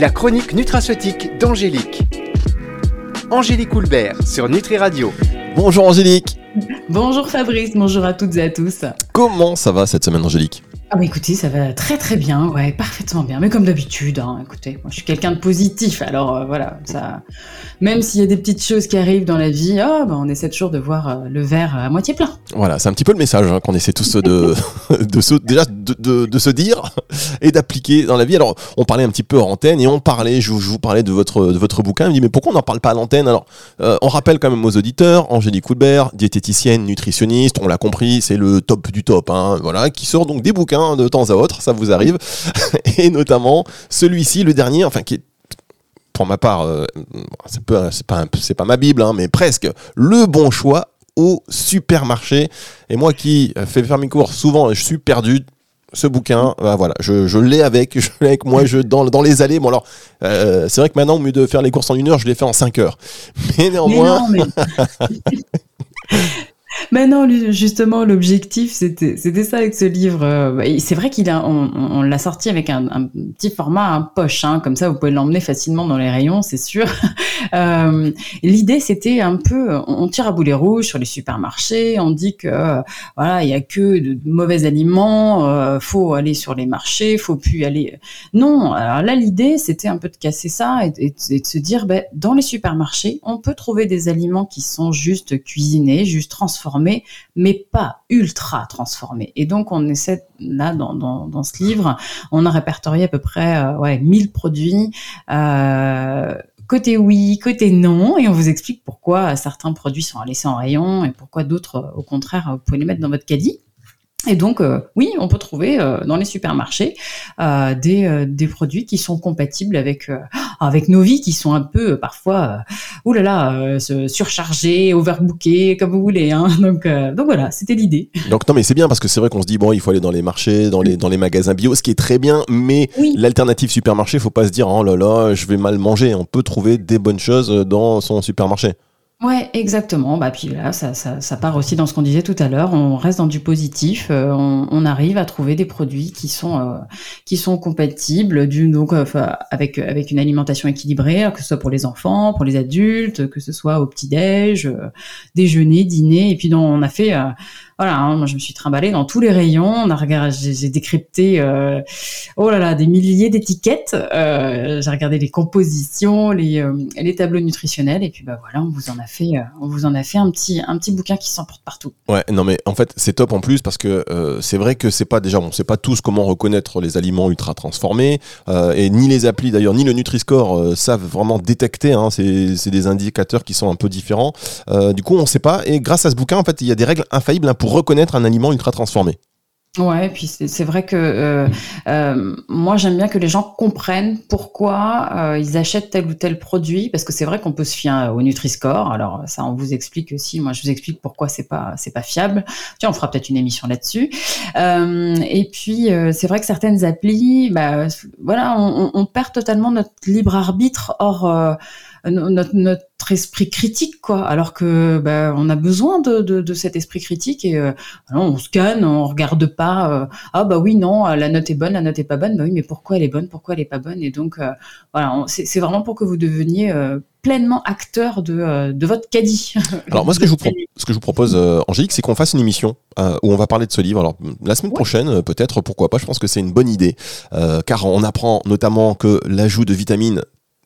La chronique nutraceutique d'Angélique. Angélique Houlbert sur Nutri Radio. Bonjour Angélique. Bonjour Fabrice, bonjour à toutes et à tous. Comment ça va cette semaine Angélique? Ah bah écoutez, ça va très très bien, ouais, parfaitement bien. Mais comme d'habitude, hein, écoutez, moi je suis quelqu'un de positif, alors euh, voilà, ça, même s'il y a des petites choses qui arrivent dans la vie, oh, bah, on essaie toujours de voir euh, le verre à moitié plein. Voilà, c'est un petit peu le message hein, qu'on essaie tous de, se, déjà de, se dire et d'appliquer dans la vie. Alors, on parlait un petit peu en antenne et on parlait, je, vous parlais de votre, de votre bouquin. Il me dit, mais pourquoi on n'en parle pas à l'antenne? Alors, euh, on rappelle quand même aux auditeurs, Angélique Coulbert, diététicienne, nutritionniste, on l'a compris, c'est le top du top, hein, voilà, qui sort donc des bouquins de temps à autre, ça vous arrive. Et notamment celui-ci, le dernier, enfin qui est pour ma part, euh, c'est pas, c'est pas ma Bible, hein, mais presque le bon choix au supermarché. Et moi qui fais faire mes cours souvent, je suis perdu. Ce bouquin, bah voilà, je, l'ai avec, je l'ai avec moi, je dans, dans les allées. Bon alors, euh, c'est vrai que maintenant, au mieux de faire les courses en une heure, je les fais en cinq heures. Mais néanmoins. Mais non, justement, l'objectif, c'était, c'était ça avec ce livre. Euh, c'est vrai qu'il on, l'a sorti avec un, petit format, un poche, hein, comme ça, vous pouvez l'emmener facilement dans les rayons, c'est sûr. Euh, l'idée, c'était un peu, on tire à boulet rouge sur les supermarchés, on dit que voilà, il y a que de, mauvais aliments, euh, faut aller sur les marchés, faut plus aller. Non, alors là, l'idée, c'était un peu de casser ça et, de se dire, ben, dans les supermarchés, on peut trouver des aliments qui sont juste cuisinés, juste transformés mais pas ultra transformé. Et donc, on essaie, là, dans, ce livre, on a répertorié à peu près euh, ouais, 1000 produits. Euh, côté oui, côté non, et on vous explique pourquoi certains produits sont à laisser en rayon et pourquoi d'autres, au contraire, vous pouvez les mettre dans votre caddie. Et donc, euh, oui, on peut trouver euh, dans les supermarchés euh, des, des, produits qui sont compatibles avec avec nos vies, qui sont un peu parfois, oulala, surchargés, overbookés, comme vous voulez. Hein. Donc, donc voilà, c'était l'idée. Donc non, mais c'est bien parce que c'est vrai qu'on se dit bon, il faut aller dans les marchés, dans les dans les magasins bio, ce qui est très bien. Mais l'alternative supermarché, faut pas se dire oh là là, je vais mal manger. On peut trouver des bonnes choses dans son supermarché. Ouais, exactement. Bah puis là, ça, ça, ça part aussi dans ce qu'on disait tout à l'heure. On reste dans du positif. Euh, on, on, arrive à trouver des produits qui sont euh, qui sont compatibles, du, donc euh, avec avec une alimentation équilibrée, que ce soit pour les enfants, pour les adultes, que ce soit au petit déj, déjeuner, dîner. Et puis donc, on a fait voilà, hein, moi je me suis trimballée dans tous les rayons. On a regardé, j'ai décrypté, euh, oh là là, des milliers d'étiquettes. Euh, j'ai regardé les compositions, les, euh, les tableaux nutritionnels, et puis bah voilà, on vous en a fait, on vous en a fait un petit, un petit bouquin qui s'emporte partout. Ouais, non mais en fait c'est top en plus parce que c'est vrai que c'est pas déjà, bon, c'est pas tous comment reconnaître les aliments ultra transformés, et ni les applis d'ailleurs, ni le Nutri-Score savent vraiment détecter. Hein, c'est des indicateurs qui sont un peu différents. du coup, on sait pas, et grâce à ce bouquin, en fait, il y a des règles infaillibles hein, pour reconnaître un aliment ultra transformé. Ouais, et puis c'est vrai que euh, euh, moi j'aime bien que les gens comprennent pourquoi euh, ils achètent tel ou tel produit, parce que c'est vrai qu'on peut se fier au Nutri-Score. Alors ça, on vous explique aussi. Moi, je vous explique pourquoi c'est pas pas fiable. Tiens, on fera peut-être une émission là-dessus. et puis c'est vrai que certaines applis, bah voilà, on, on, perd totalement notre libre arbitre. Or notre, notre esprit critique quoi. Alors que bah, on a besoin de, de, de cet esprit critique et euh, on scanne on regarde pas euh, ah bah oui non la note est bonne la note est pas bonne. Bah oui mais pourquoi elle est bonne pourquoi elle est pas bonne? Et donc euh, voilà c'est vraiment pour que vous deveniez pleinement acteur de, de votre caddie. Alors moi ce que je vous ce que je vous propose Angélique c'est qu'on fasse une émission où on va parler de ce livre. Alors la semaine prochaine peut-être pourquoi pas je pense que c'est une bonne idée car on apprend notamment que l'ajout de vitamines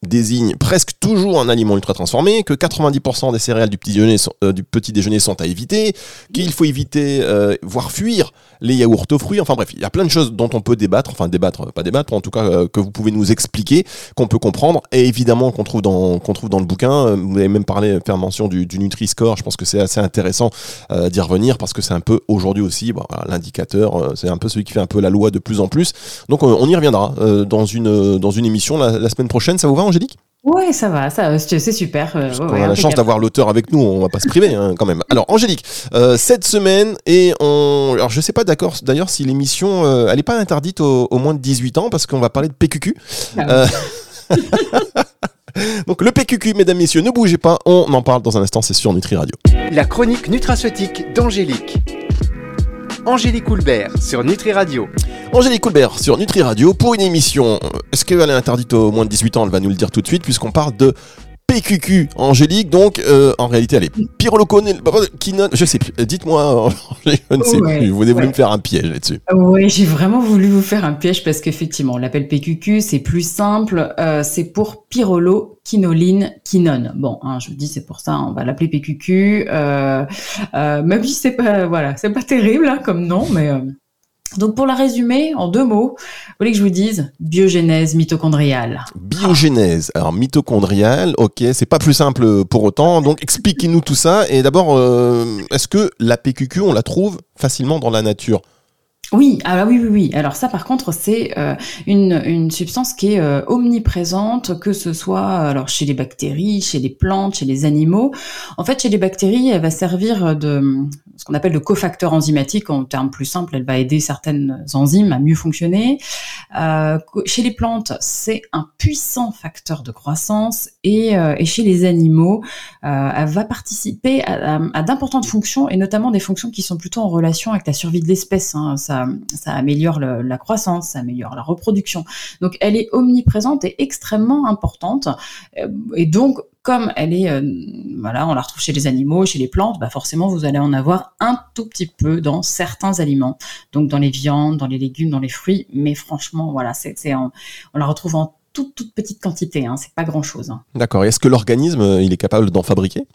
désigne presque toujours un aliment ultra transformé, que 90% des céréales du petit déjeuner sont, euh, du petit déjeuner sont à éviter, qu'il faut éviter, euh, voire fuir les yaourts aux fruits. Enfin bref, il y a plein de choses dont on peut débattre, enfin débattre, pas débattre, en tout cas euh, que vous pouvez nous expliquer, qu'on peut comprendre, et évidemment qu'on trouve dans trouve dans le bouquin. Vous avez même parlé, faire mention du, du Nutri-Score. Je pense que c'est assez intéressant d'y revenir parce que c'est un peu aujourd'hui aussi l'indicateur, c'est un peu celui qui fait un peu la loi de plus en plus. Donc on y reviendra dans une dans une émission la, la semaine prochaine. Ça vous va? Angélique Ouais, ça va, ça, c'est super. Euh, on a la chance d'avoir l'auteur avec nous, on va pas se priver hein, quand même. Alors Angélique, euh, cette semaine et on, alors je sais pas d'accord d'ailleurs si l'émission, euh, elle est pas interdite aux, moins de 18 ans parce qu'on va parler de PQQ. Ah Donc le PQQ, mesdames, messieurs, ne bougez pas, on en parle dans un instant, c'est sur Nutri Radio. La chronique nutraceutique d'Angélique. Angélique Houlbert sur Nutri Radio. Angélique Coulbert sur Nutri Radio pour une émission. Est-ce qu'elle est interdite aux moins de 18 ans? Elle va nous le dire tout de suite puisqu'on parle de PQQ Angélique. Donc euh, en réalité elle est pyrolocone, je sais plus. Dites-moi, je ne sais Ouais, plus. Vous voulez ouais. me faire un piège là-dessus. Oui, j'ai vraiment voulu vous faire un piège parce qu'effectivement, on l'appelle PQQ, c'est plus simple, euh, c'est pour pyrolo, quinoline, quinone. Bon, hein, je vous dis, c'est pour ça, on va l'appeler PQQ. Euh, euh, même si c'est pas, voilà, c'est pas terrible hein, comme nom, mais euh, donc pour la résumer en deux mots, vous voulez que je vous dise biogénèse mitochondriale. Biogénèse, alors mitochondriale, ok, c'est pas plus simple pour autant. Donc expliquez-nous tout ça. Et d'abord, euh, est-ce que la PQQ, on la trouve facilement dans la nature? Oui, ah bah oui, oui, oui. Alors ça, par contre, c'est euh, une, une substance qui est euh, omniprésente, que ce soit alors chez les bactéries, chez les plantes, chez les animaux. En fait, chez les bactéries, elle va servir de ce qu'on appelle de cofacteur enzymatique. En termes plus simples, elle va aider certaines enzymes à mieux fonctionner. Euh, chez les plantes, c'est un puissant facteur de croissance. Et, euh, et chez les animaux, euh, elle va participer à, d'importantes fonctions, et notamment des fonctions qui sont plutôt en relation avec la survie de l'espèce. hein. Ça, améliore la croissance, ça améliore la reproduction. Donc elle est omniprésente et extrêmement importante. Euh, Et donc, comme elle est, voilà, on la retrouve chez les animaux, chez les plantes, bah forcément vous allez en avoir un tout petit peu dans certains aliments, donc dans les viandes, dans les légumes, dans les fruits. Mais franchement, voilà, c'est, en- on la retrouve en toute petite quantité. Hein, c'est pas grand chose. D'accord. Est-ce que l'organisme, il est capable d'en fabriquer?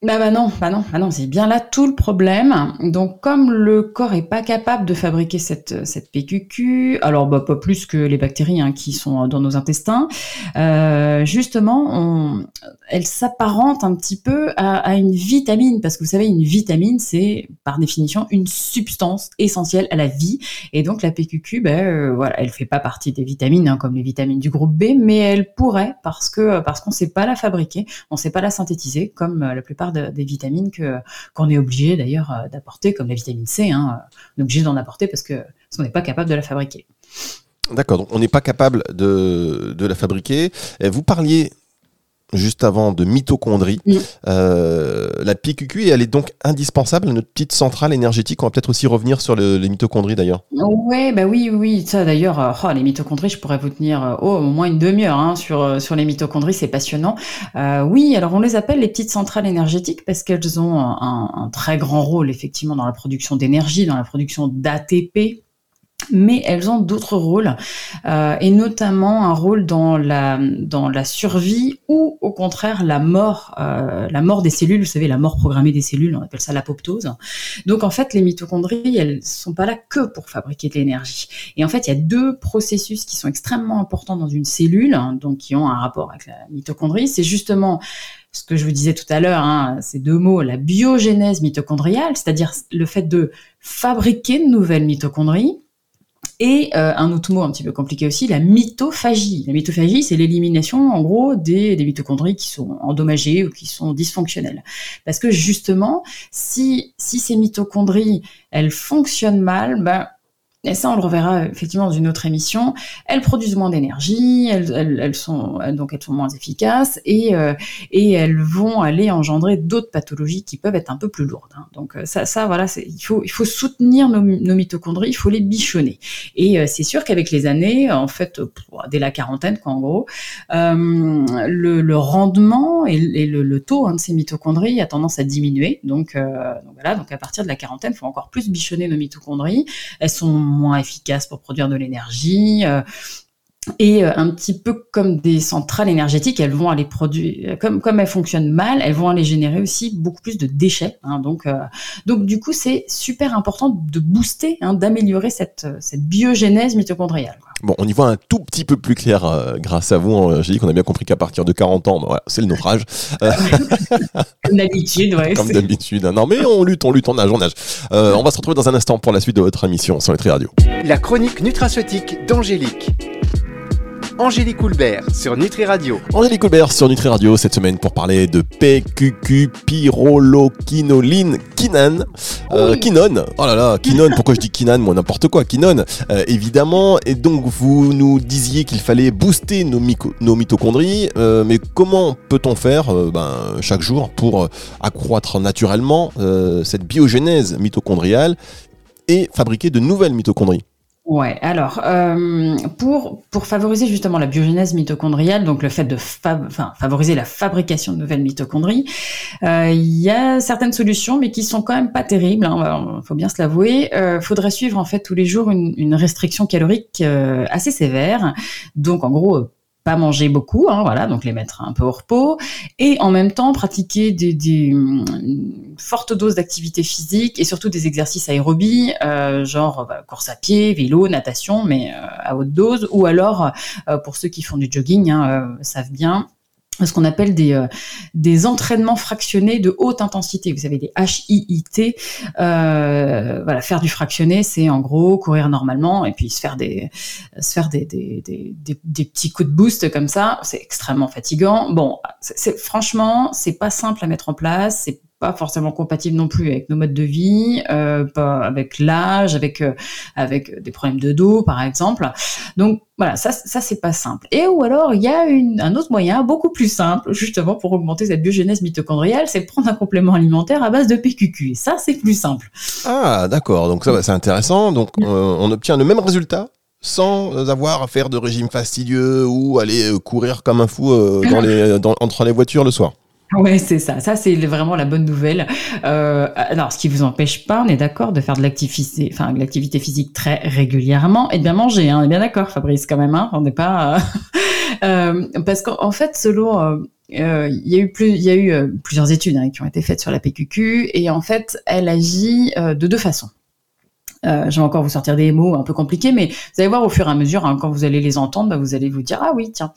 Bah, bah non, bah non, bah non, c'est bien là tout le problème. Donc comme le corps est pas capable de fabriquer cette cette PQQ, alors bah pas plus que les bactéries hein, qui sont dans nos intestins, euh, justement, on, elle s'apparente un petit peu à, une vitamine parce que vous savez une vitamine c'est par définition une substance essentielle à la vie et donc la PQQ, ben euh, voilà, elle fait pas partie des vitamines hein, comme les vitamines du groupe B, mais elle pourrait parce que parce qu'on sait pas la fabriquer, on sait pas la synthétiser comme euh, la plupart de- des vitamines qu'on est obligé d'ailleurs euh, d'apporter, comme la vitamine C. Hein, on est obligé d'en apporter parce que parce qu'on n'est pas capable de la fabriquer. D'accord, donc on n'est pas capable de, de la fabriquer. Et vous parliez juste avant de mitochondrie. Oui. Euh, la PQQ, elle est donc indispensable à notre petite centrale énergétique. On va peut-être aussi revenir sur le- les mitochondries d'ailleurs. Ouais, bah oui, oui, ça d'ailleurs, euh, oh, les mitochondries, je pourrais vous tenir euh, oh, au moins une demi-heure hein, sur sur les mitochondries, c'est passionnant. Euh, oui, alors on les appelle les petites centrales énergétiques parce qu'elles ont un, un très grand rôle effectivement dans la production d'énergie, dans la production d'ATP. Mais elles ont d'autres rôles, euh, et notamment un rôle dans la dans la survie ou au contraire la mort, euh, la mort des cellules. Vous savez, la mort programmée des cellules, on appelle ça l'apoptose. Donc en fait, les mitochondries, elles sont pas là que pour fabriquer de l'énergie. Et en fait, il y a deux processus qui sont extrêmement importants dans une cellule, hein, donc qui ont un rapport avec la mitochondrie. C'est justement ce que je vous disais tout à l'heure, hein, ces deux mots, la biogénèse mitochondriale, c'est-à-dire le fait de fabriquer de nouvelles mitochondries. Et euh, un autre mot un petit peu compliqué aussi, la mitophagie. La mitophagie, c'est l'élimination, en gros, des, des mitochondries qui sont endommagées ou qui sont dysfonctionnelles. Parce que justement, si, si ces mitochondries, elles fonctionnent mal, ben, et ça, on le reverra effectivement dans une autre émission. Elles produisent moins d'énergie, elles, elles, sont donc elles sont moins efficaces et euh, et elles vont aller engendrer d'autres pathologies qui peuvent être un peu plus lourdes. hein. Donc euh, ça, ça voilà, il faut il faut soutenir nos, mitochondries, il faut les bichonner. Et euh, c'est sûr qu'avec les années, en fait, euh, dès la quarantaine, quoi, en gros, euh, le, rendement et, le, le taux hein, de ces mitochondries a tendance à diminuer. Donc, euh, donc voilà, donc à partir de la quarantaine, il faut encore plus bichonner nos mitochondries. Elles sont moins efficaces pour produire de l'énergie. Et euh, un petit peu comme des centrales énergétiques, elles vont aller produire, comme comme elles fonctionnent mal, elles vont aller générer aussi beaucoup plus de déchets. hein. donc euh, donc du coup c'est super important de booster, hein, d'améliorer cette cette biogénèse mitochondriale. quoi. Bon, on y voit un tout petit peu plus clair euh, grâce à vous. hein. J'ai dit qu'on a bien compris qu'à partir de 40 ans, voilà, c'est le naufrage, Comme d'habitude, ouais. comme c'est- d'habitude. Non, mais on lutte, on lutte, on nage, on nage. Euh, on va se retrouver dans un instant pour la suite de votre émission sur Nutri Radio. La chronique nutraceutique d'Angélique. Angélique Houlbert sur Nutri Radio. Angélique Colbert sur Nutri Radio cette semaine pour parler de PQQ, pyrroloquinoline, quinane, euh, Oui. quinone. Oh là là, quinone, pourquoi je dis quinane Moi, n'importe quoi, quinone, euh, évidemment. Et donc, vous nous disiez qu'il fallait booster nos, mitochondries, euh, mais comment peut-on faire euh, ben, chaque jour pour accroître naturellement euh, cette biogénèse mitochondriale et fabriquer de nouvelles mitochondries? Ouais, alors euh, pour pour favoriser justement la biogénèse mitochondriale, donc le fait de enfin, favoriser la fabrication de nouvelles mitochondries, euh, il y a certaines solutions, mais qui sont quand même pas terribles. Hein, faut bien se l'avouer. Euh, faudrait suivre en fait tous les jours une, une restriction calorique euh, assez sévère. Donc en gros manger beaucoup, hein, voilà, donc les mettre un peu au repos, et en même temps pratiquer des, des fortes doses d'activité physique et surtout des exercices aérobie, euh, genre bah, course à pied, vélo, natation, mais euh, à haute dose, ou alors euh, pour ceux qui font du jogging, hein, savent bien ce qu'on appelle des, euh, des entraînements fractionnés de haute intensité. Vous savez, des HIIT. Euh, voilà, faire du fractionné, c'est en gros courir normalement et puis se faire des, se faire des, des, des, des, petits coups de boost comme ça. C'est extrêmement fatigant. Bon, c'est, franchement, c'est pas simple à mettre en place. Pas forcément compatible non plus avec nos modes de vie, euh, pas avec l'âge, avec euh, avec des problèmes de dos par exemple. Donc voilà, ça ça c'est pas simple. Et ou alors il y a une, un autre moyen beaucoup plus simple justement pour augmenter cette biogénèse mitochondriale, c'est prendre un complément alimentaire à base de PQQ. Et ça c'est plus simple. Ah d'accord, donc ça c'est intéressant. Donc mm. euh, on obtient le même résultat sans avoir à faire de régime fastidieux ou aller courir comme un fou dans les, dans, entre les voitures le soir. Ouais, c'est ça. Ça, c'est vraiment la bonne nouvelle. Euh, alors, ce qui vous empêche pas, on est d'accord, de faire de l'activité, enfin, de l'activité physique très régulièrement et de bien manger. Hein. On est bien d'accord, Fabrice, quand même. Hein. On n'est pas euh, euh, parce qu'en fait, selon il y a eu plus, y a eu plusieurs études hein, qui ont été faites sur la PQQ et en fait, elle agit de deux façons. Euh, je vais encore vous sortir des mots un peu compliqués, mais vous allez voir au fur et à mesure, hein, quand vous allez les entendre, bah, vous allez vous dire ah oui tiens.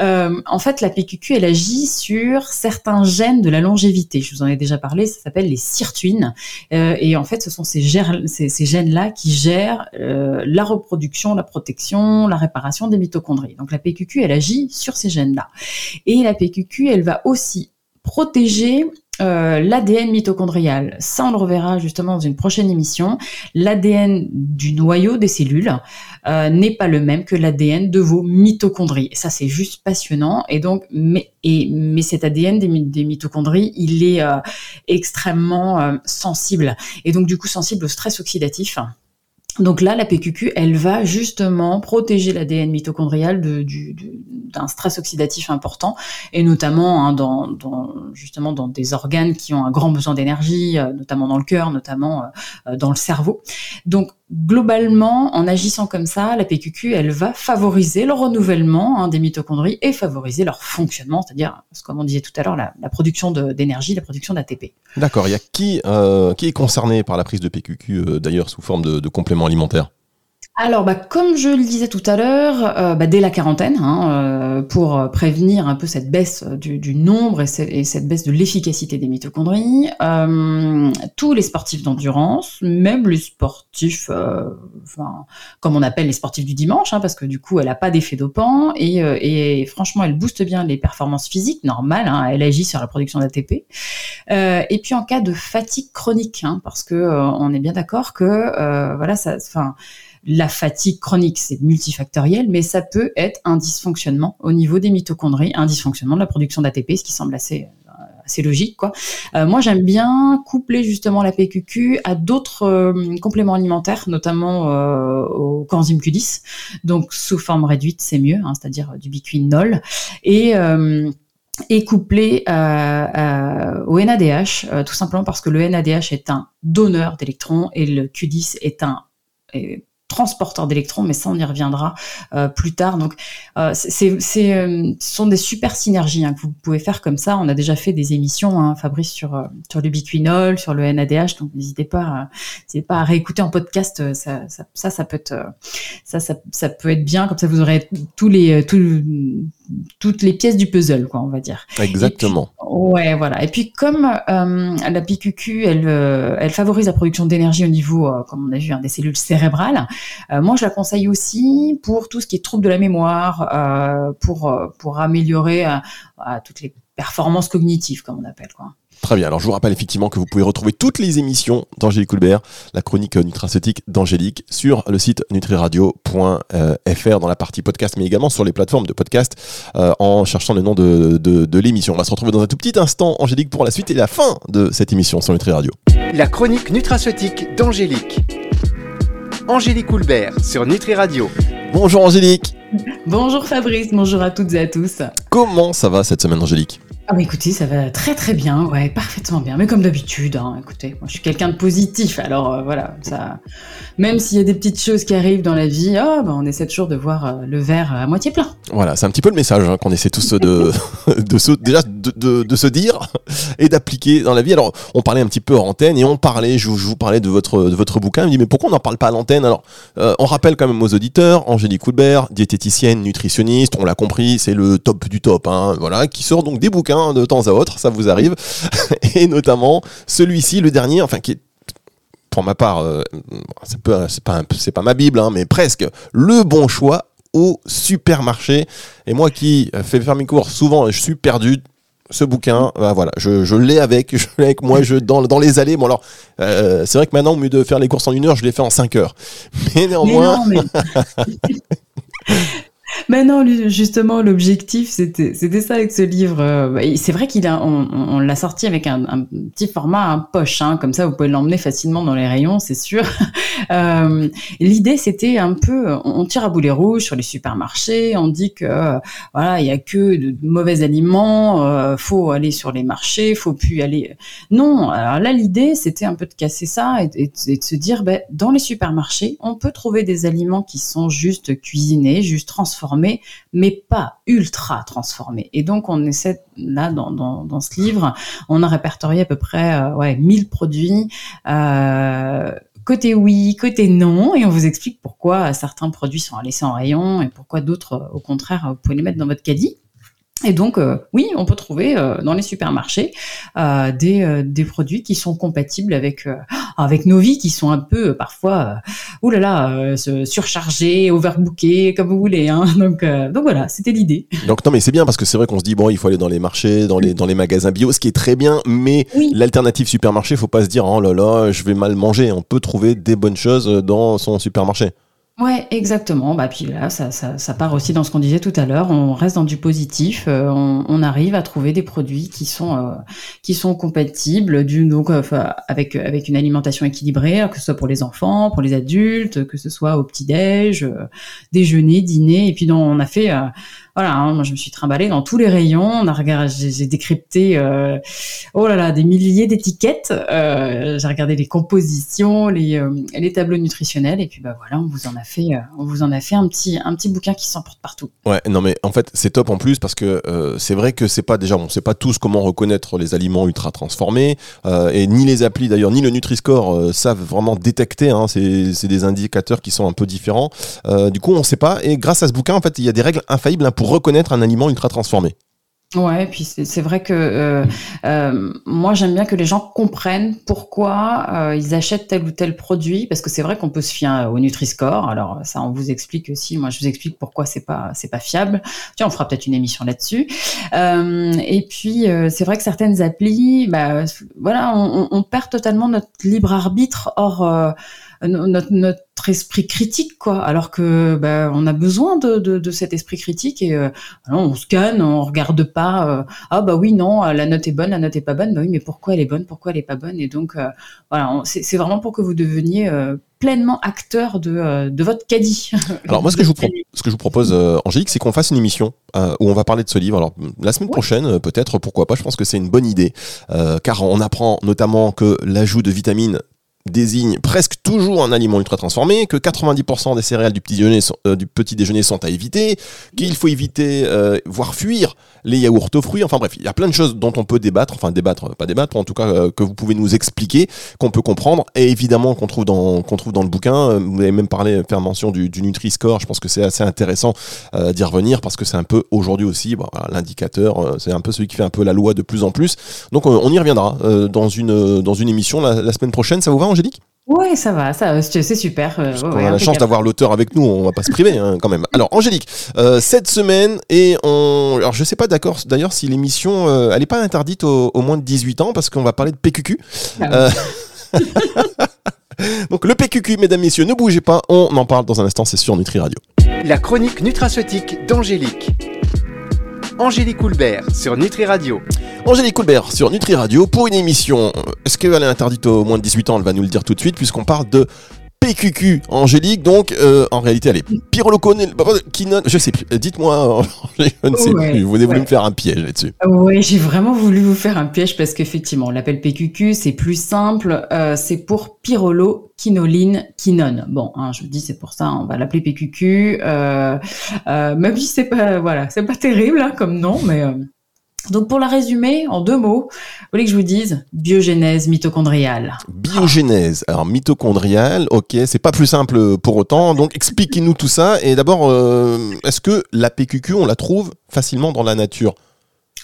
Euh, en fait, la PQQ elle agit sur certains gènes de la longévité. Je vous en ai déjà parlé, ça s'appelle les sirtuines, euh, et en fait, ce sont ces, ces, gènes-là qui gèrent euh, la reproduction, la protection, la réparation des mitochondries. Donc la PQQ elle agit sur ces gènes-là, et la PQQ elle va aussi protéger euh, l'ADN mitochondrial. Ça, on le reverra justement dans une prochaine émission. L'ADN du noyau des cellules euh, n'est pas le même que l'ADN de vos mitochondries. ça, c'est juste passionnant. Et donc, mais, et, mais cet ADN des, mitochondries, il est euh, extrêmement sensible. Et donc, du coup, sensible au stress oxydatif. Donc là, la PQQ, elle va justement protéger l'ADN mitochondrial d'un stress oxydatif important, et notamment hein, dans, justement dans des organes qui ont un grand besoin d'énergie, euh, notamment dans le cœur, notamment euh, dans le cerveau. Donc globalement, en agissant comme ça, la PQQ, elle va favoriser le renouvellement hein, des mitochondries et favoriser leur fonctionnement, c'est-à-dire, comme on disait tout à l'heure, la, production d'énergie, la production d'ATP. D'accord. Il y a qui, euh, qui est concerné par la prise de PQQ, euh, d'ailleurs, sous forme de, de complément alimentaire? Alors, bah, comme je le disais tout à l'heure, euh, bah, dès la quarantaine, hein, euh, pour prévenir un peu cette baisse du, nombre et, cette baisse de l'efficacité des mitochondries, euh, tous les sportifs d'endurance, même les sportifs, enfin, comme on appelle les sportifs du dimanche, hein, parce que du coup, elle n'a pas d'effet dopant et, franchement, elle booste bien les performances physiques normales. Hein, elle agit sur la production d'ATP. et puis en cas de fatigue chronique, parce que on est bien d'accord que voilà, ça, enfin la fatigue chronique, c'est multifactoriel, mais ça peut être un dysfonctionnement au niveau des mitochondries, un dysfonctionnement de la production d'ATP, ce qui semble assez euh, logique quoi. Euh, moi j'aime bien coupler justement la PQQ à d'autres euh, compléments alimentaires, notamment au coenzyme Q10. Donc sous forme réduite c'est mieux, hein, c'est-à-dire du biquinol et et couplé au NADH, tout simplement parce que le NADH est un donneur d'électrons et le Q10 est un transporteur d'électrons, mais ça on y reviendra euh, plus tard. Donc euh, c'est, c'est, euh, ce sont des super synergies hein, que vous pouvez faire comme ça. On a déjà fait des émissions, hein, Fabrice, sur sur le biquinol, sur le NADH, donc n'hésitez pas, n'hésitez pas à réécouter en podcast. Ça, ça, ça, ça peut être ça, ça, ça, peut être bien. Comme ça, vous aurez tous les tous, toutes les pièces du puzzle, quoi, on va dire. Exactement. ouais, voilà. Et puis comme la PQQ, elle elle favorise la production d'énergie au niveau, comme on a vu, hein, des cellules cérébrales. Euh, moi, je la conseille aussi pour tout ce qui est trouble de la mémoire, euh, pour, euh, pour améliorer toutes les performances cognitives, comme on appelle. Quoi. Très bien. Alors, je vous rappelle effectivement que vous pouvez retrouver toutes les émissions d'Angélique Coulbert, la chronique nutraceutique d'Angélique, sur le site nutriradio.fr dans la partie podcast, mais également sur les plateformes de podcast en cherchant le nom de, de, de l'émission. On va se retrouver dans un tout petit instant, Angélique, pour la suite et la fin de cette émission sur Nutri Radio. La chronique nutraceutique d'Angélique. Angélique Houlbert sur Nutri Radio. Bonjour Angélique. Bonjour Fabrice, bonjour à toutes et à tous. Comment ça va cette semaine Angélique? Ah écoutez, ça va très très bien, ouais, parfaitement bien, mais comme d'habitude, hein, écoutez, moi je suis quelqu'un de positif, alors euh, voilà, ça, même s'il y a des petites choses qui arrivent dans la vie, oh, bah, on essaie toujours de voir euh, le verre à moitié plein. Voilà, c'est un petit peu le message hein, qu'on essaie tous de, se, déjà de, se dire et d'appliquer dans la vie. Alors, on parlait un petit peu en antenne et on parlait, je, vous parlais de votre, de votre bouquin, il me dit mais pourquoi on n'en parle pas à l'antenne? Alors, euh, on rappelle quand même aux auditeurs, Angélique Coulbert, diététicienne, nutritionniste, on l'a compris, c'est le top du top, hein, voilà, qui sort donc des bouquins de temps à autre, ça vous arrive. Et notamment celui-ci, le dernier, enfin qui est pour ma part, euh, c'est pas, ma Bible, hein, mais presque le bon choix au supermarché. Et moi qui fais faire mes cours souvent, je suis perdu. Ce bouquin, bah voilà, je, l'ai avec, je l'ai avec moi, je dans, dans les allées. Bon alors, euh, c'est vrai que maintenant, au mieux de faire les courses en une heure, je les fais en cinq heures. Mais néanmoins. Mais non, justement, l'objectif, c'était, c'était ça avec ce livre. Euh, bah, c'est vrai qu'il on, l'a sorti avec un, petit format, un poche, hein, comme ça, vous pouvez l'emmener facilement dans les rayons, c'est sûr. Euh, l'idée, c'était un peu, on tire à boulet rouge sur les supermarchés, on dit que voilà, il y a que de, mauvais aliments, euh, faut aller sur les marchés, faut plus aller. Non, alors là, l'idée, c'était un peu de casser ça et, de se dire, ben, dans les supermarchés, on peut trouver des aliments qui sont juste cuisinés, juste transformés mais pas ultra transformé. Et donc, on essaie, là, dans, ce livre, on a répertorié à peu près euh, ouais, 1000 produits. Euh, côté oui, côté non, et on vous explique pourquoi certains produits sont à laisser en rayon et pourquoi d'autres, au contraire, vous pouvez les mettre dans votre caddie. Et donc, euh, oui, on peut trouver euh, dans les supermarchés euh, des, des, produits qui sont compatibles avec avec nos vies, qui sont un peu parfois, oulala, surchargés, overbookés, comme vous voulez. Hein. Donc, donc voilà, c'était l'idée. Donc non, mais c'est bien parce que c'est vrai qu'on se dit bon, il faut aller dans les marchés, dans les dans les magasins bio, ce qui est très bien, mais l'alternative supermarché, faut pas se dire oh là là, je vais mal manger. On peut trouver des bonnes choses dans son supermarché. Ouais, exactement. Bah, puis là, ça, ça, ça part aussi dans ce qu'on disait tout à l'heure. On reste dans du positif. Euh, on, on, arrive à trouver des produits qui sont euh, qui sont compatibles, du, donc euh, avec avec une alimentation équilibrée, que ce soit pour les enfants, pour les adultes, que ce soit au petit déj, déjeuner, dîner. Et puis donc, on a fait voilà, hein, moi je me suis trimballée dans tous les rayons. On a regardé, j'ai décrypté, euh, oh là là, des milliers d'étiquettes. Euh, j'ai regardé les compositions, les, euh, les tableaux nutritionnels, et puis bah voilà, on vous en a fait, on vous en a fait un petit, un petit bouquin qui s'emporte partout. Ouais, non mais en fait c'est top en plus parce que c'est vrai que c'est pas déjà, on sait pas tous comment reconnaître les aliments ultra transformés, et ni les applis d'ailleurs, ni le Nutri-Score savent vraiment détecter. Hein, c'est des indicateurs qui sont un peu différents. du coup, on sait pas. Et grâce à ce bouquin, en fait, il y a des règles infaillibles pour reconnaître un aliment ultra transformé. Ouais, puis c'est vrai que euh, euh, moi j'aime bien que les gens comprennent pourquoi euh, ils achètent tel ou tel produit, parce que c'est vrai qu'on peut se fier au Nutri-Score. Alors ça, on vous explique aussi. Moi, je vous explique pourquoi c'est pas pas fiable. Tiens, on fera peut-être une émission là-dessus. et puis c'est vrai que certaines applis, bah voilà, on, on, perd totalement notre libre arbitre. Or notre, notre esprit critique quoi. Alors que bah, on a besoin de, de, de, cet esprit critique et euh, on scanne on regarde pas euh, ah bah oui non la note est bonne la note est pas bonne. Bah oui mais pourquoi elle est bonne pourquoi elle est pas bonne? Et donc euh, voilà c'est vraiment pour que vous deveniez pleinement acteur de, de votre caddie. Alors moi ce que je vous, ce que je vous propose Angélique c'est qu'on fasse une émission où on va parler de ce livre. Alors la semaine prochaine peut-être pourquoi pas je pense que c'est une bonne idée. Car on apprend notamment que l'ajout de vitamines désigne presque toujours un aliment ultra transformé, que 90% des céréales du petit déjeuner sont, euh, du petit déjeuner sont à éviter, qu'il faut éviter, euh, voire fuir les yaourts aux fruits. Enfin bref, il y a plein de choses dont on peut débattre, enfin débattre, pas débattre, en tout cas euh, que vous pouvez nous expliquer, qu'on peut comprendre, et évidemment qu'on trouve dans qu'on trouve dans le bouquin. Vous avez même parlé, faire mention du, Nutri-Score. Je pense que c'est assez intéressant d'y revenir parce que c'est un peu aujourd'hui aussi l'indicateur, c'est un peu celui qui fait un peu la loi de plus en plus. Donc on y reviendra dans une dans une émission la semaine prochaine. Ça vous va Angélique? Oui, ça va, ça, c'est super. Euh, on a la chance d'avoir l'auteur avec nous, on va pas se priver hein, quand même. Alors, Angélique, euh, cette semaine, et on. Alors, je sais pas d'accord d'ailleurs si l'émission, euh, elle est pas interdite aux, moins de 18 ans, parce qu'on va parler de PQQ. Ah Donc, le PQQ, mesdames, messieurs, ne bougez pas, on en parle dans un instant, c'est sur Nutri Radio. La chronique nutraceutique d'Angélique. Angélique Houlbert sur Nutri Radio. Angélique Coulbert sur Nutri Radio pour une émission. Est-ce qu'elle est interdite aux moins de 18 ans Elle va nous le dire tout de suite puisqu'on parle de PQQ, Angélique. Donc, euh, en réalité, elle est pyroloquinone. Je sais plus. Dites-moi, je ne sais plus. Vous avez voulu me faire un piège là-dessus. Oui, j'ai vraiment voulu vous faire un piège parce qu'effectivement, on l'appelle PQQ, c'est plus simple. Euh, c'est pour pyrolo quinoline quinone. Bon, hein, je vous dis c'est pour ça, on va l'appeler PQQ. Euh, euh, même si c'est pas voilà, c'est pas terrible hein, comme nom, mais euh, donc pour la résumer en deux mots, vous voulez que je vous dise biogénèse mitochondriale. Biogénèse, alors mitochondriale, ok, c'est pas plus simple pour autant. Donc expliquez-nous tout ça. Et d'abord, euh, est-ce que la PQQ on la trouve facilement dans la nature?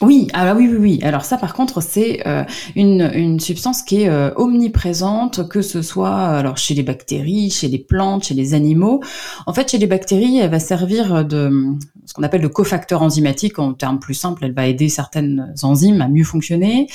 Oui, ah bah oui, oui, oui. Alors ça, par contre, c'est euh, une, une substance qui est euh, omniprésente, que ce soit alors chez les bactéries, chez les plantes, chez les animaux. En fait, chez les bactéries, elle va servir de ce qu'on appelle de cofacteur enzymatique. En termes plus simples, elle va aider certaines enzymes à mieux fonctionner.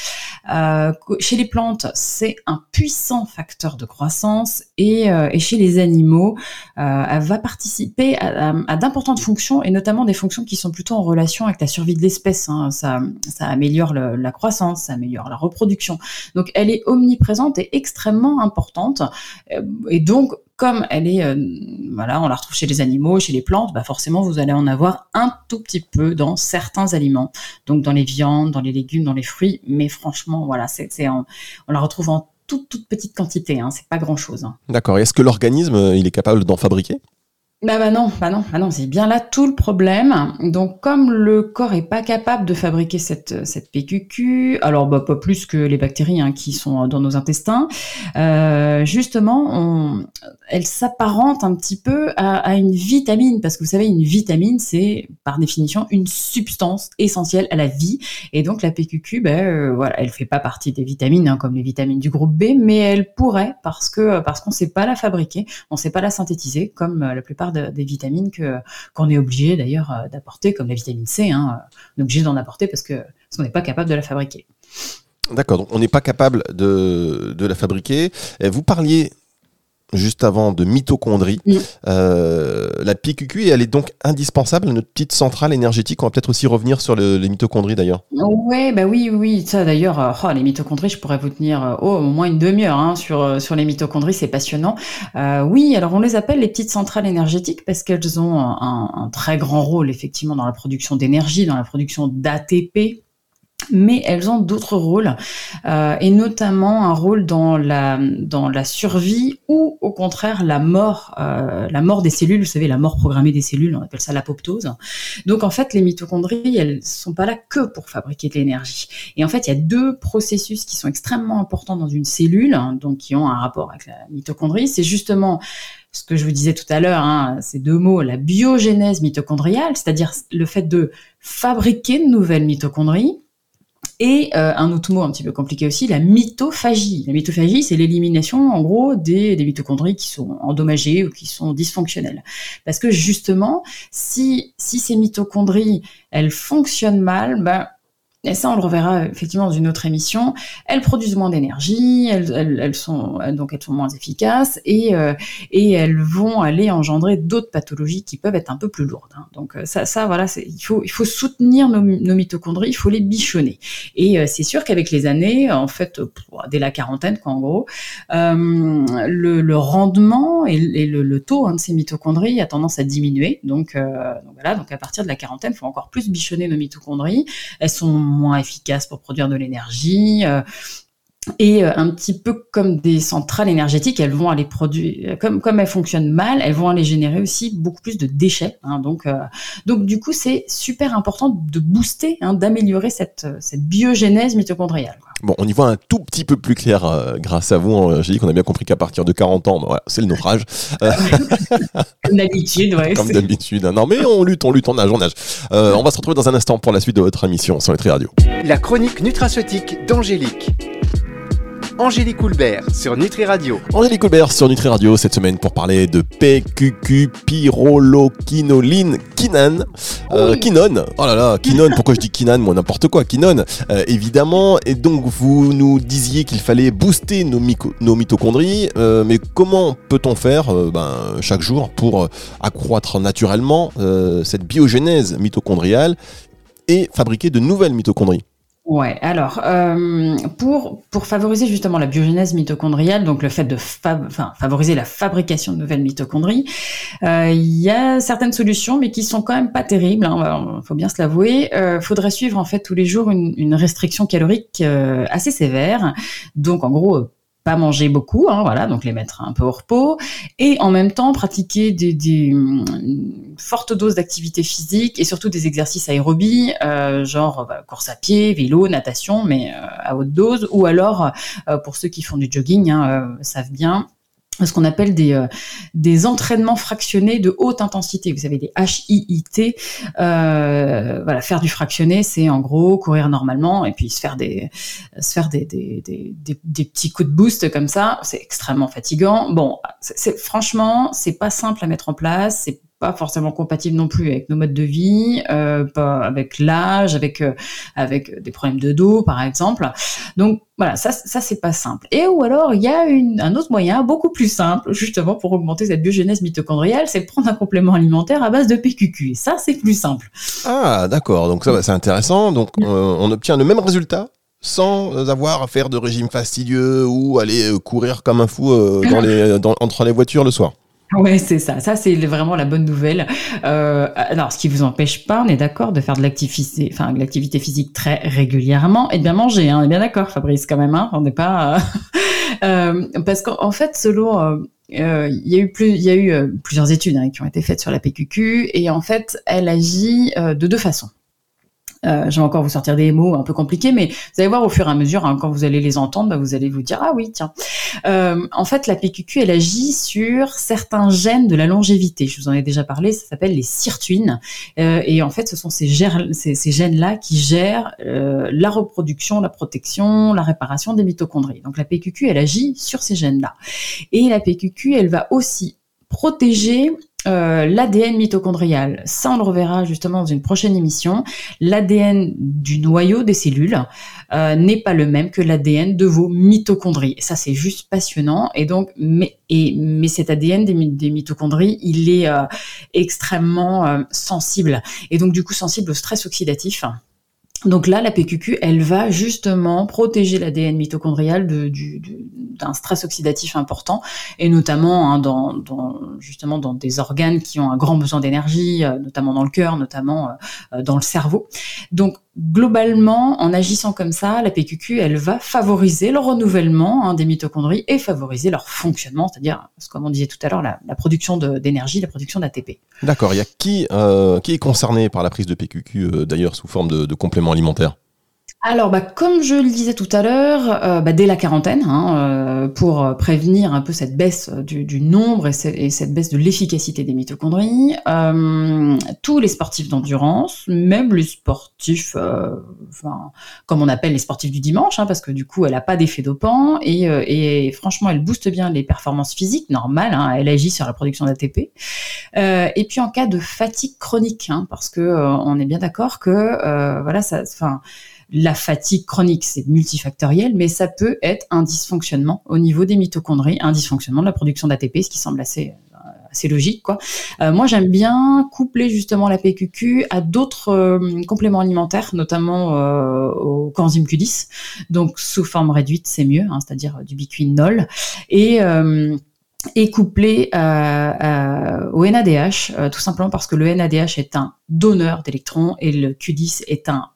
Euh, chez les plantes, c'est un puissant facteur de croissance, et, chez les animaux, elle va participer à, à, d'importantes fonctions, et notamment des fonctions qui sont plutôt en relation avec la survie de l'espèce. Hein. Ça améliore la croissance, ça améliore la reproduction. Donc elle est omniprésente et extrêmement importante. Euh, et donc comme elle est, euh, voilà, on la retrouve chez les animaux, chez les plantes, bah forcément vous allez en avoir un tout petit peu dans certains aliments, donc dans les viandes, dans les légumes, dans les fruits. Mais franchement, voilà, c'est, on, la retrouve en toute, toute petite quantité, hein, c'est pas grand chose. Hein. D'accord. Est-ce que l'organisme, euh, il est capable d'en fabriquer? Bah, bah non, bah non, bah non, c'est bien là tout le problème. Donc comme le corps est pas capable de fabriquer cette cette PQQ, alors bah pas plus que les bactéries hein, qui sont dans nos intestins, euh, justement, on, elle s'apparente un petit peu à, à, une vitamine parce que vous savez une vitamine c'est par définition une substance essentielle à la vie et donc la PQQ, ben euh, voilà, elle fait pas partie des vitamines hein, comme les vitamines du groupe B, mais elle pourrait parce que parce qu'on sait pas la fabriquer, on sait pas la synthétiser comme la plupart des vitamines que qu'on est obligé d'ailleurs euh, d'apporter, comme la vitamine C. Hein, on est obligé d'en apporter parce que parce qu'on n'est pas capable de la fabriquer. D'accord, donc on n'est pas capable de, de la fabriquer. Vous parliez juste avant de mitochondrie. Euh, la PQQ, elle est donc indispensable à notre petite centrale énergétique. On va peut-être aussi revenir sur les mitochondries d'ailleurs. Ouais, bah oui, oui, ça d'ailleurs, euh, oh, les mitochondries, je pourrais vous tenir euh, oh, au moins une demi-heure hein, sur, sur les mitochondries, c'est passionnant. oui, alors on les appelle les petites centrales énergétiques parce qu'elles ont un, un, très grand rôle effectivement dans la production d'énergie, dans la production d'ATP, mais elles ont d'autres rôles, euh, et notamment un rôle dans la, dans la survie ou au contraire la mort, euh, la mort des cellules, vous savez, la mort programmée des cellules, on appelle ça l'apoptose. Donc en fait, les mitochondries, elles sont pas là que pour fabriquer de l'énergie. Et en fait, il y a deux processus qui sont extrêmement importants dans une cellule, hein, donc qui ont un rapport avec la mitochondrie. C'est justement ce que je vous disais tout à l'heure, hein, ces deux mots, la biogénèse mitochondriale, c'est-à-dire le fait de fabriquer de nouvelles mitochondries, et euh, un autre mot un petit peu compliqué aussi, la mitophagie. La mitophagie, c'est l'élimination, en gros, des, des, mitochondries qui sont endommagées ou qui sont dysfonctionnelles. Parce que justement, si, si ces mitochondries, elles fonctionnent mal, ben, et ça, on le reverra effectivement dans une autre émission. Elles produisent moins d'énergie, elles, elles, sont donc elles sont moins efficaces et euh, et elles vont aller engendrer d'autres pathologies qui peuvent être un peu plus lourdes. Hein. Donc euh, ça, ça voilà, il faut il faut soutenir nos, nos, mitochondries, il faut les bichonner. Et euh, c'est sûr qu'avec les années, en fait, dès la quarantaine, quoi, en gros, le, le, rendement et, le, le, taux hein, de ces mitochondries a tendance à diminuer. Donc, donc voilà, donc à partir de la quarantaine, il faut encore plus bichonner nos mitochondries. Elles sont moins efficaces pour produire de l'énergie. Euh, et euh, un petit peu comme des centrales énergétiques, elles vont aller produire, comme comme elles fonctionnent mal, elles vont aller générer aussi beaucoup plus de déchets. Hein. donc euh, donc du coup c'est super important de booster, hein, d'améliorer cette cette biogénèse mitochondriale. Bon, on y voit un tout petit peu plus clair grâce à vous. J'ai dit qu'on a bien compris qu'à partir de 40 ans, bah, voilà, c'est le naufrage. Comme d'habitude, ouais. Comme d'habitude. Non, mais on lutte, on lutte, on nage, on nage. on va se retrouver dans un instant pour la suite de votre émission sur Nutri Radio. La chronique nutraceutique d'Angélique. Angélique Coulbert sur Nutri Radio. Angélique Coulbert sur Nutri Radio cette semaine pour parler de PQQ pyroloquinoline kinan. Euh, Kinon, oh là là, Kinon, pourquoi je dis Kinan Moi n'importe quoi, Kinon, euh, évidemment. Et donc vous nous disiez qu'il fallait booster nos, nos mitochondries, euh, mais comment peut-on faire euh, ben, chaque jour pour accroître naturellement cette biogénèse mitochondriale et fabriquer de nouvelles mitochondries? Ouais, alors euh, pour pour favoriser justement la biogénèse mitochondriale, donc le fait de enfin, favoriser la fabrication de nouvelles mitochondries, euh, il y a certaines solutions, mais qui sont quand même pas terribles. Hein, faut bien se l'avouer. Euh, faudrait suivre en fait tous les jours une, une restriction calorique euh, assez sévère. Donc en gros pas manger beaucoup, hein, voilà, donc les mettre un peu au repos, et en même temps pratiquer des, des fortes doses d'activité physique et surtout des exercices aérobie, euh, genre bah, course à pied, vélo, natation, mais euh, à haute dose, ou alors euh, pour ceux qui font du jogging, hein, savent bien ce qu'on appelle des, euh, des entraînements fractionnés de haute intensité. Vous savez, des HIIT. Euh, voilà, faire du fractionné, c'est en gros courir normalement et puis se faire des, se faire des, des, des, des, petits coups de boost comme ça. C'est extrêmement fatigant. Bon, c'est, franchement, c'est pas simple à mettre en place. Pas forcément compatible non plus avec nos modes de vie, euh, pas avec l'âge, avec euh, avec des problèmes de dos par exemple. Donc voilà, ça ça c'est pas simple. Et ou alors il y a une, un autre moyen beaucoup plus simple justement pour augmenter cette biogénèse mitochondriale, c'est de prendre un complément alimentaire à base de PQQ. Et ça c'est plus simple. Ah d'accord, donc ça c'est intéressant. Donc euh, on obtient le même résultat sans avoir à faire de régime fastidieux ou aller courir comme un fou dans les, entre les voitures le soir. Ouais, c'est ça. Ça, c'est vraiment la bonne nouvelle. Euh, alors, ce qui vous empêche pas, on est d'accord, de faire de l'activité, enfin, de l'activité physique très régulièrement et de bien manger. Hein. On est bien d'accord, Fabrice, quand même. Hein. On n'est pas euh, euh, parce qu'en fait, selon il y a eu plus, y a eu plusieurs études hein, qui ont été faites sur la PQQ et en fait, elle agit de deux façons. Euh, je vais encore vous sortir des mots un peu compliqués, mais vous allez voir au fur et à mesure, hein, quand vous allez les entendre, bah, vous allez vous dire ah oui tiens. Euh, en fait, la PQQ elle agit sur certains gènes de la longévité. Je vous en ai déjà parlé, ça s'appelle les sirtuines, euh, et en fait, ce sont ces, ces, gènes-là qui gèrent la reproduction, la protection, la réparation des mitochondries. Donc la PQQ elle agit sur ces gènes-là, et la PQQ elle va aussi protéger euh, l'ADN mitochondrial. Ça, on le reverra justement dans une prochaine émission. L'ADN du noyau des cellules euh, n'est pas le même que l'ADN de vos mitochondries. Ça, c'est juste passionnant. Et donc, mais, et, mais cet ADN des, mitochondries, il est euh, extrêmement sensible. Et donc, du coup, sensible au stress oxydatif. Donc là, la PQQ, elle va justement protéger l'ADN mitochondrial d'un stress oxydatif important, et notamment hein, dans, justement dans des organes qui ont un grand besoin d'énergie, euh, notamment dans le cœur, notamment euh, dans le cerveau. Donc globalement, en agissant comme ça, la PQQ, elle va favoriser le renouvellement hein, des mitochondries et favoriser leur fonctionnement, c'est-à-dire, comme on disait tout à l'heure, la, production d'énergie, la production d'ATP. D'accord. Il y a qui, euh, qui est concerné par la prise de PQQ, euh, d'ailleurs, sous forme de, de complément alimentaire? Alors, bah, comme je le disais tout à l'heure, euh, bah, dès la quarantaine, hein, euh, pour prévenir un peu cette baisse du, nombre et, cette baisse de l'efficacité des mitochondries, euh, tous les sportifs d'endurance, même les sportifs, enfin, comme on appelle les sportifs du dimanche, hein, parce que du coup, elle n'a pas d'effet dopant et, et, franchement, elle booste bien les performances physiques normales. Hein, elle agit sur la production d'ATP. et puis en cas de fatigue chronique, hein, parce que on est bien d'accord que voilà, ça, enfin la fatigue chronique, c'est multifactoriel, mais ça peut être un dysfonctionnement au niveau des mitochondries, un dysfonctionnement de la production d'ATP, ce qui semble assez euh, logique quoi. Euh, moi j'aime bien coupler justement la PQQ à d'autres euh, compléments alimentaires, notamment au coenzyme Q10, donc sous forme réduite c'est mieux, hein, c'est-à-dire du biquinol et et couplé au NADH, tout simplement parce que le NADH est un donneur d'électrons et le Q10 est un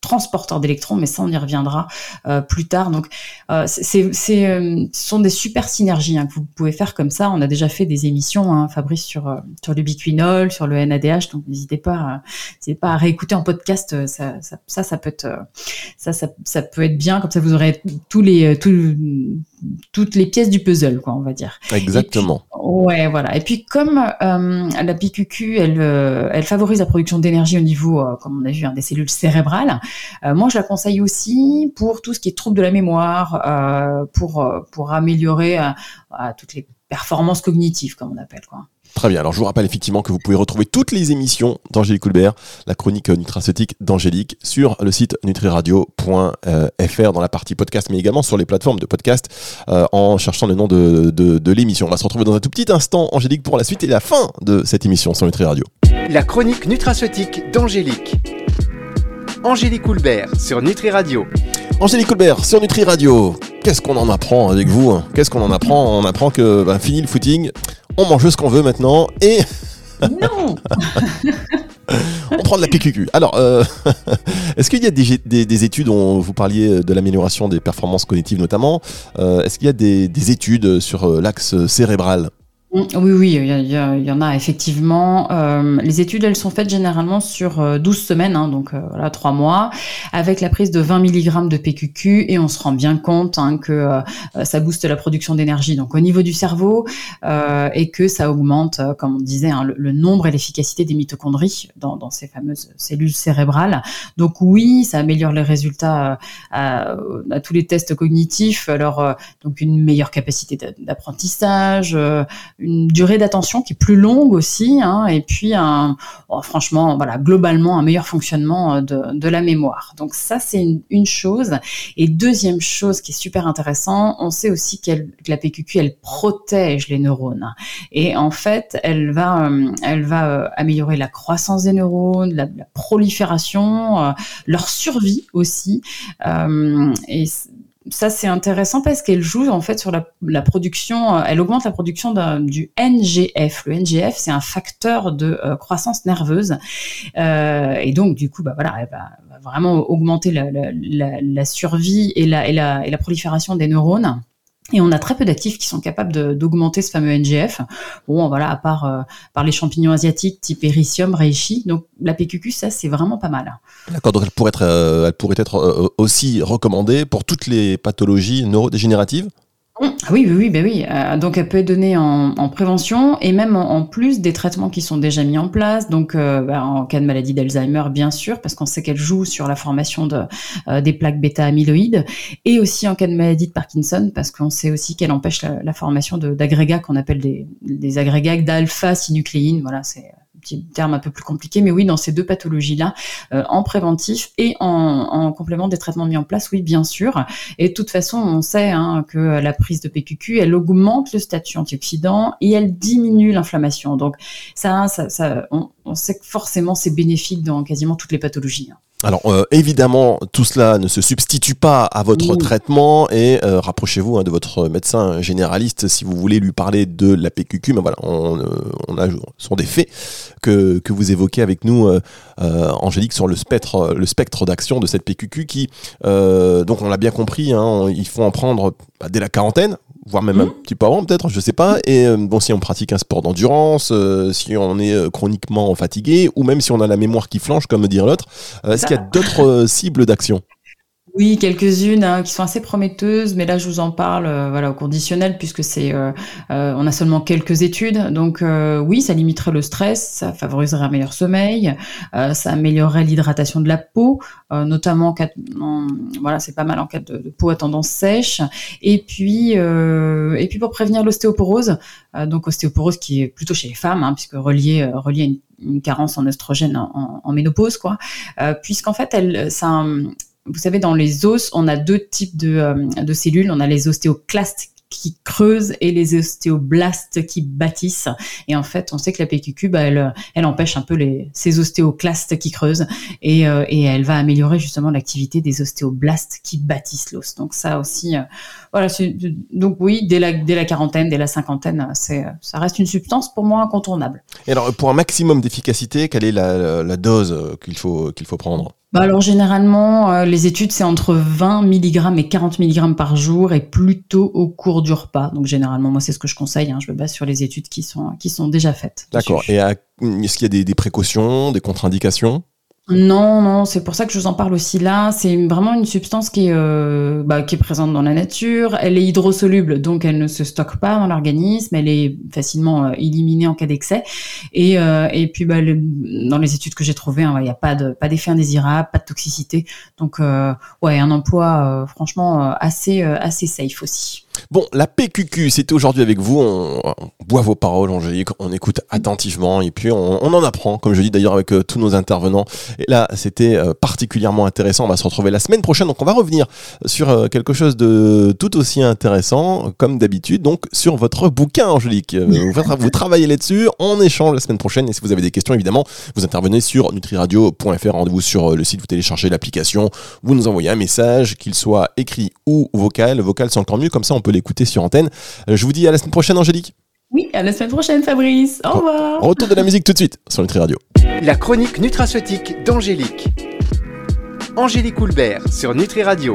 transporteur d'électrons, mais ça on y reviendra euh, plus tard. Donc euh, c'est, euh, ce sont des super synergies hein, que vous pouvez faire comme ça. On a déjà fait des émissions, hein, Fabrice, sur sur le biquinol, sur le NADH, donc n'hésitez pas, n'hésitez pas à réécouter en podcast. Ça, ça, ça, ça peut être ça, ça, ça, peut être bien. Comme ça, vous aurez tous les tous, toutes les pièces du puzzle, quoi, on va dire. Exactement. ouais, voilà. Et puis comme la PQQ, elle elle favorise la production d'énergie au niveau, comme on a vu, hein, des cellules cérébrales. Euh, moi, je la conseille aussi pour tout ce qui est trouble de la mémoire, euh, pour, euh, pour améliorer toutes les performances cognitives, comme on appelle. Quoi. Très bien. Alors, je vous rappelle effectivement que vous pouvez retrouver toutes les émissions d'Angélique Coulbert, la chronique nutraceutique d'Angélique, sur le site nutriradio.fr dans la partie podcast, mais également sur les plateformes de podcast en cherchant le nom de, de, de l'émission. On va se retrouver dans un tout petit instant, Angélique, pour la suite et la fin de cette émission sur Nutri Radio. La chronique nutraceutique d'Angélique. Angélique Houlbert sur Nutri Radio. Angélique Colbert sur Nutri Radio. Qu'est-ce qu'on en apprend avec vous hein? Qu'est-ce qu'on en apprend? On apprend que bah, fini le footing, on mange ce qu'on veut maintenant et Non on prend de la PQQ. Alors, euh, est-ce qu'il y a des, des- des études, on, vous parliez de l'amélioration des performances cognitives notamment, euh, est-ce qu'il y a des, des études sur euh, l'axe cérébral? Oui, oui, il y, en a effectivement. Euh, les études, elles sont faites généralement sur euh, 12 semaines, hein, donc euh, voilà, 3 mois, avec la prise de 20 mg de PQQ, et on se rend bien compte hein, que euh, ça booste la production d'énergie donc au niveau du cerveau, euh, et que ça augmente, euh, comme on disait, hein, le, nombre et l'efficacité des mitochondries dans, ces fameuses cellules cérébrales. Donc oui, ça améliore les résultats euh, à, à tous les tests cognitifs, alors euh, donc une meilleure capacité d'a- d'apprentissage, euh, une durée d'attention qui est plus longue aussi, hein, et puis un, oh, franchement, voilà, globalement un meilleur fonctionnement euh, de, de la mémoire. Donc ça, c'est une, une chose. Et deuxième chose qui est super intéressant, on sait aussi qu'elle, que la PQQ, elle protège les neurones. Et en fait, elle va, euh, elle va euh, améliorer la croissance des neurones, la, la prolifération, leur survie aussi. Euh, et ça c'est intéressant parce qu'elle joue en fait sur la, la production, euh, elle augmente la production du NGF. Le NGF c'est un facteur de euh, croissance nerveuse Euh, et donc du coup bah voilà elle va, vraiment augmenter la, la, la, survie et et, et la prolifération des neurones. Et on a très peu d'actifs qui sont capables d'augmenter ce fameux NGF. Bon, voilà, à part, euh, par les champignons asiatiques type Ericium, Reishi. Donc, la PQQ, ça, c'est vraiment pas mal. D'accord, donc elle pourrait être, euh, euh, aussi recommandée pour toutes les pathologies neurodégénératives? Oui, oui, oui, ben oui. Euh, donc elle peut être donnée en, en prévention et même en, plus des traitements qui sont déjà mis en place. Donc euh, ben, en cas de maladie d'Alzheimer, bien sûr, parce qu'on sait qu'elle joue sur la formation de, euh, des plaques bêta-amyloïdes, et aussi en cas de maladie de Parkinson, parce qu'on sait aussi qu'elle empêche la, la formation d'agrégats qu'on appelle des, des agrégats d'alpha-synucléine. Voilà, c'est petit terme un peu plus compliqué, mais oui, dans ces deux pathologies-là, euh, en préventif et en, en complément des traitements mis en place, oui, bien sûr. Et de toute façon, on sait hein, que la prise de PQQ, elle augmente le statut antioxydant et elle diminue l'inflammation. Donc ça, ça, ça on, on sait que forcément c'est bénéfique dans quasiment toutes les pathologies. hein. Alors euh, évidemment, tout cela ne se substitue pas à votre Oui. traitement et euh, rapprochez-vous hein, de votre médecin généraliste si vous voulez lui parler de la PQQ. Mais voilà, on, euh, on a, ce sont des faits que, que vous évoquez avec nous, Angélique, sur le spectre, le spectre d'action de cette PQQ qui, donc on l'a bien compris, hein, on- il faut en prendre bah, dès la quarantaine voire même un Mhm. petit peu avant peut-être, je sais pas. Et euh, bon, si on pratique un sport d'endurance, euh, si on est euh, chroniquement fatigué, ou même si on a la mémoire qui flanche, comme dire l'autre, est-ce qu'il y a d'autres euh, cibles d'action? Oui, quelques-unes hein, qui sont assez prometteuses, mais là je vous en parle euh, voilà au conditionnel puisque c'est euh, euh, on a seulement quelques études. Donc euh, oui, ça limiterait le stress, ça favoriserait un meilleur sommeil, euh, ça améliorerait l'hydratation de la peau, euh, notamment en cas voilà c'est pas mal en cas de, peau à tendance sèche. Et puis et puis pour prévenir l'ostéoporose, donc ostéoporose qui est plutôt chez les femmes hein, puisque reliée euh, reliée à une, carence en oestrogène en, en- en ménopause quoi, euh, puisqu'en fait elle ça vous savez, dans les os, on a deux types de, euh, de cellules. On a les ostéoclastes qui creusent et les ostéoblastes qui bâtissent. Et en fait, on sait que la PQQ, bah, elle, elle empêche un peu les, ces ostéoclastes qui creusent et, euh, et elle va améliorer justement l'activité des ostéoblastes qui bâtissent l'os. Donc ça aussi, euh, voilà. Donc oui, dès la, dès la quarantaine, dès la cinquantaine, c'est, ça reste une substance pour moi incontournable. Et alors, pour un maximum d'efficacité, quelle est la, dose euh, qu'il faut, qu'il faut prendre? Bah alors généralement, euh, les études, c'est entre 20 mg et 40 mg par jour et plutôt au cours du repas. Donc généralement, moi, c'est ce que je conseille. hein. Je me base sur les études qui sont, qui sont déjà faites. D'accord. Et est-ce qu'il y a des, des précautions, des contre-indications? Non, non, c'est pour ça que je vous en parle aussi là. C'est vraiment une substance qui est, euh, bah, qui est présente dans la nature. Elle est hydrosoluble, donc elle ne se stocke pas dans l'organisme. Elle est facilement euh, éliminée en cas d'excès. Et, euh, puis, bah, dans les études que j'ai trouvées, hein, il n'y a pas de pas d'effet indésirable, pas de toxicité. Donc, ouais, un emploi franchement assez assez safe aussi. Bon, la PQQ, c'était aujourd'hui avec vous. On, boit vos paroles, Angélique, on écoute attentivement et puis on, en apprend, comme je dis d'ailleurs avec euh, tous nos intervenants. Et là, c'était euh, particulièrement intéressant. On va se retrouver la semaine prochaine, donc on va revenir sur euh, quelque chose de tout aussi intéressant, comme d'habitude, donc sur votre bouquin, Angélique. Vous, vous travaillez là-dessus, on échange la semaine prochaine. Et si vous avez des questions, évidemment, vous intervenez sur nutriradio.fr. Rendez-vous sur le site, vous téléchargez l'application, vous nous envoyez un message, qu'il soit écrit ou vocal. Vocal, c'est encore mieux, comme ça on peut l'écouter sur antenne. Euh, Je vous dis à la semaine prochaine, Angélique. Oui, à la semaine prochaine, Fabrice. Au revoir. Retour de la musique tout de suite sur Nutri Radio. La chronique nutraceutique d'Angélique. Angélique Houlbert sur Nutri Radio.